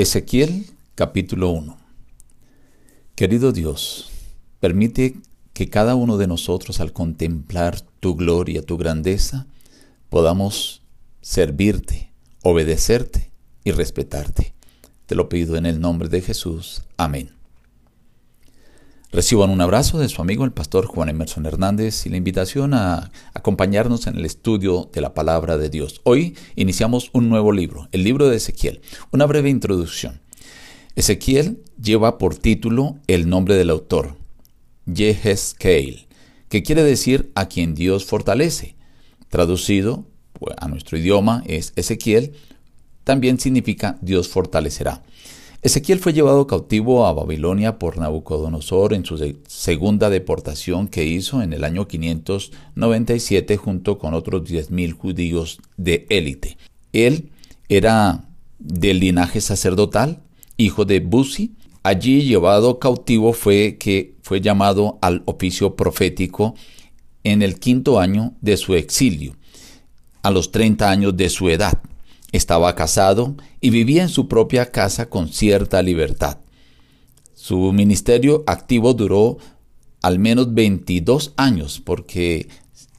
Ezequiel capítulo 1 Querido Dios, permite que cada uno de nosotros al contemplar tu gloria, tu grandeza, podamos servirte, obedecerte y respetarte. Te lo pido en el nombre de Jesús. Amén. Reciban un abrazo de su amigo el pastor Juan Emerson Hernández y la invitación a acompañarnos en el estudio de la palabra de Dios. Hoy iniciamos un nuevo libro, el libro de Ezequiel. Una breve introducción. Ezequiel lleva por título el nombre del autor, Yehezkel, que quiere decir a quien Dios fortalece. Traducido pues, a nuestro idioma es Ezequiel, también significa Dios fortalecerá. Ezequiel fue llevado cautivo a Babilonia por Nabucodonosor en su segunda deportación que hizo en el año 597 junto con otros 10.000 judíos de élite. Él era del linaje sacerdotal, hijo de Buzi. Allí llevado cautivo fue que fue llamado al oficio profético en el quinto año de su exilio, a los 30 años de su edad. Estaba casado y vivía en su propia casa con cierta libertad. Su ministerio activo duró al menos 22 años porque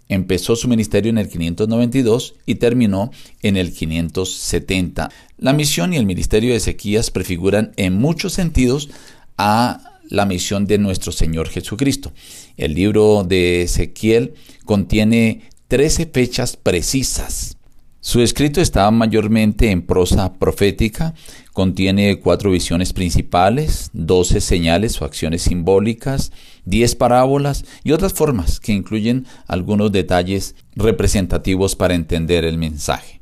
empezó su ministerio en el 592 y terminó en el 570. La misión y el ministerio de Ezequías prefiguran en muchos sentidos a la misión de nuestro Señor Jesucristo. El libro de Ezequiel contiene 13 fechas precisas su escrito está mayormente en prosa profética, contiene cuatro visiones principales, doce señales o acciones simbólicas, diez parábolas y otras formas que incluyen algunos detalles representativos para entender el mensaje.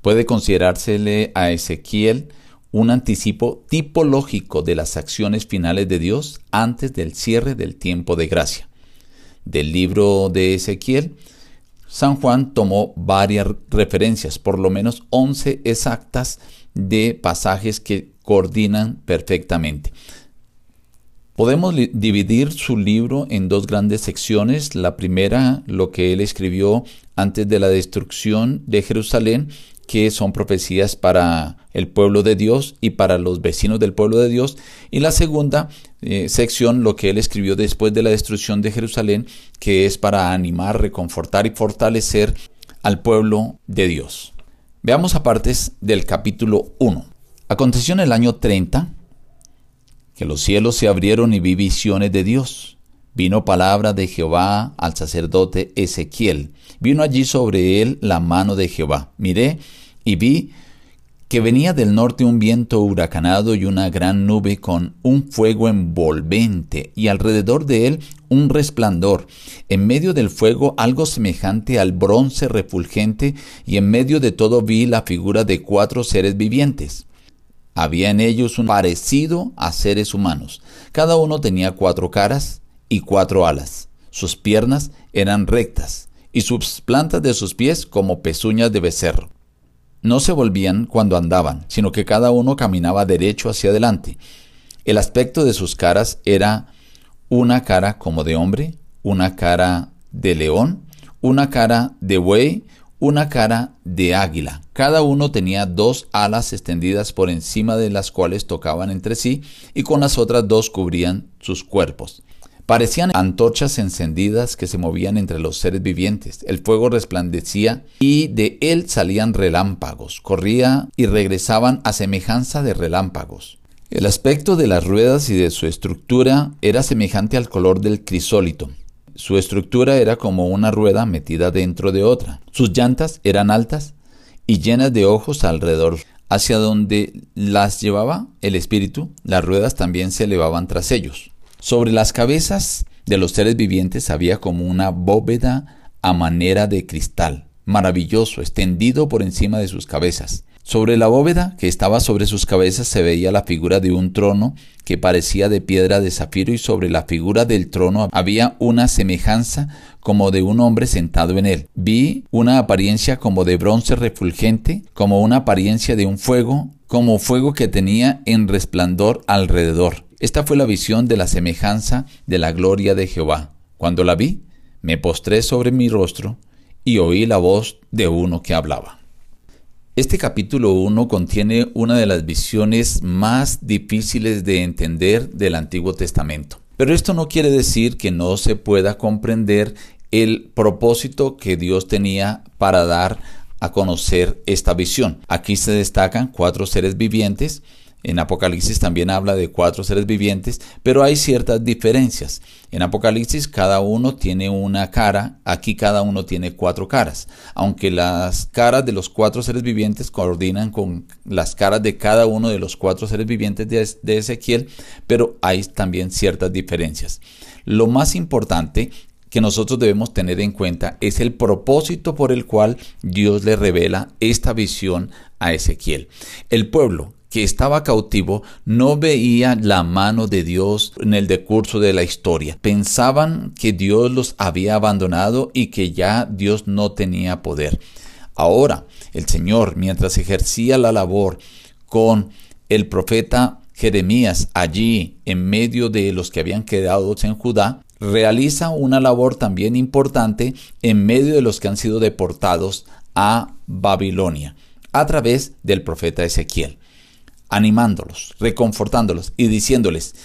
Puede considerársele a Ezequiel un anticipo tipológico de las acciones finales de Dios antes del cierre del tiempo de gracia. Del libro de Ezequiel San Juan tomó varias referencias, por lo menos 11 exactas de pasajes que coordinan perfectamente. Podemos dividir su libro en dos grandes secciones. La primera, lo que él escribió antes de la destrucción de Jerusalén, que son profecías para el pueblo de Dios y para los vecinos del pueblo de Dios. Y la segunda eh, sección, lo que él escribió después de la destrucción de Jerusalén, que es para animar, reconfortar y fortalecer al pueblo de Dios. Veamos partes del capítulo 1. Aconteció en el año 30 que los cielos se abrieron y vi visiones de Dios. Vino palabra de Jehová al sacerdote Ezequiel. Vino allí sobre él la mano de Jehová. Miré y vi que venía del norte un viento huracanado y una gran nube con un fuego envolvente y alrededor de él un resplandor. En medio del fuego algo semejante al bronce refulgente y en medio de todo vi la figura de cuatro seres vivientes. Había en ellos un parecido a seres humanos. Cada uno tenía cuatro caras y cuatro alas. Sus piernas eran rectas y sus plantas de sus pies como pezuñas de becerro. No se volvían cuando andaban, sino que cada uno caminaba derecho hacia adelante. El aspecto de sus caras era una cara como de hombre, una cara de león, una cara de buey, una cara de águila. Cada uno tenía dos alas extendidas por encima de las cuales tocaban entre sí y con las otras dos cubrían sus cuerpos. Parecían antorchas encendidas que se movían entre los seres vivientes. El fuego resplandecía y de él salían relámpagos. Corría y regresaban a semejanza de relámpagos. El aspecto de las ruedas y de su estructura era semejante al color del crisólito. Su estructura era como una rueda metida dentro de otra. Sus llantas eran altas y llenas de ojos alrededor. Hacia donde las llevaba el espíritu, las ruedas también se elevaban tras ellos. Sobre las cabezas de los seres vivientes había como una bóveda a manera de cristal, maravilloso, extendido por encima de sus cabezas. Sobre la bóveda que estaba sobre sus cabezas se veía la figura de un trono que parecía de piedra de zafiro y sobre la figura del trono había una semejanza como de un hombre sentado en él. Vi una apariencia como de bronce refulgente, como una apariencia de un fuego, como fuego que tenía en resplandor alrededor. Esta fue la visión de la semejanza de la gloria de Jehová. Cuando la vi, me postré sobre mi rostro y oí la voz de uno que hablaba. Este capítulo 1 contiene una de las visiones más difíciles de entender del Antiguo Testamento. Pero esto no quiere decir que no se pueda comprender el propósito que Dios tenía para dar a conocer esta visión. Aquí se destacan cuatro seres vivientes. En Apocalipsis también habla de cuatro seres vivientes, pero hay ciertas diferencias. En Apocalipsis cada uno tiene una cara, aquí cada uno tiene cuatro caras, aunque las caras de los cuatro seres vivientes coordinan con las caras de cada uno de los cuatro seres vivientes de, Ezequiel, pero hay también ciertas diferencias. Lo más importante que nosotros debemos tener en cuenta es el propósito por el cual Dios le revela esta visión a Ezequiel. El pueblo que estaba cautivo no veía la mano de Dios en el decurso de la historia. Pensaban que Dios los había abandonado y que ya Dios no tenía poder. Ahora, el Señor, mientras ejercía la labor con el profeta Jeremías allí en medio de los que habían quedado en Judá, realiza una labor también importante en medio de los que han sido deportados a Babilonia a través del profeta Ezequiel, animándolos, reconfortándolos y diciéndoles,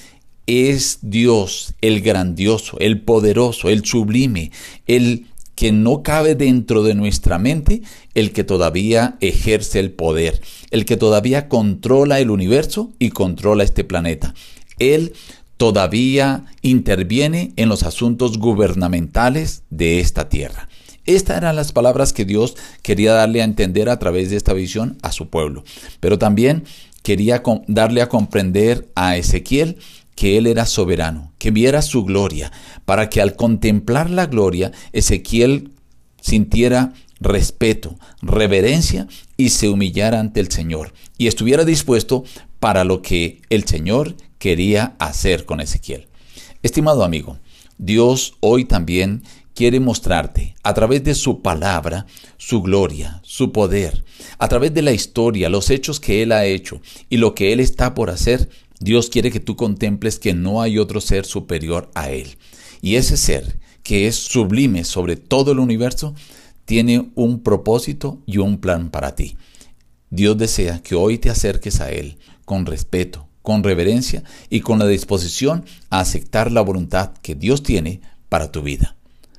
es Dios el grandioso, el poderoso, el sublime, el que no cabe dentro de nuestra mente, el que todavía ejerce el poder, el que todavía controla el universo y controla este planeta. Él todavía interviene en los asuntos gubernamentales de esta tierra. Estas eran las palabras que Dios quería darle a entender a través de esta visión a su pueblo. Pero también quería darle a comprender a Ezequiel que él era soberano, que viera su gloria, para que al contemplar la gloria, Ezequiel sintiera respeto, reverencia y se humillara ante el Señor y estuviera dispuesto para lo que el Señor quería hacer con Ezequiel. Estimado amigo, Dios hoy también quiere mostrarte a través de su palabra su gloria, su poder, a través de la historia, los hechos que Él ha hecho y lo que Él está por hacer. Dios quiere que tú contemples que no hay otro ser superior a Él. Y ese ser, que es sublime sobre todo el universo, tiene un propósito y un plan para ti. Dios desea que hoy te acerques a Él con respeto, con reverencia y con la disposición a aceptar la voluntad que Dios tiene para tu vida.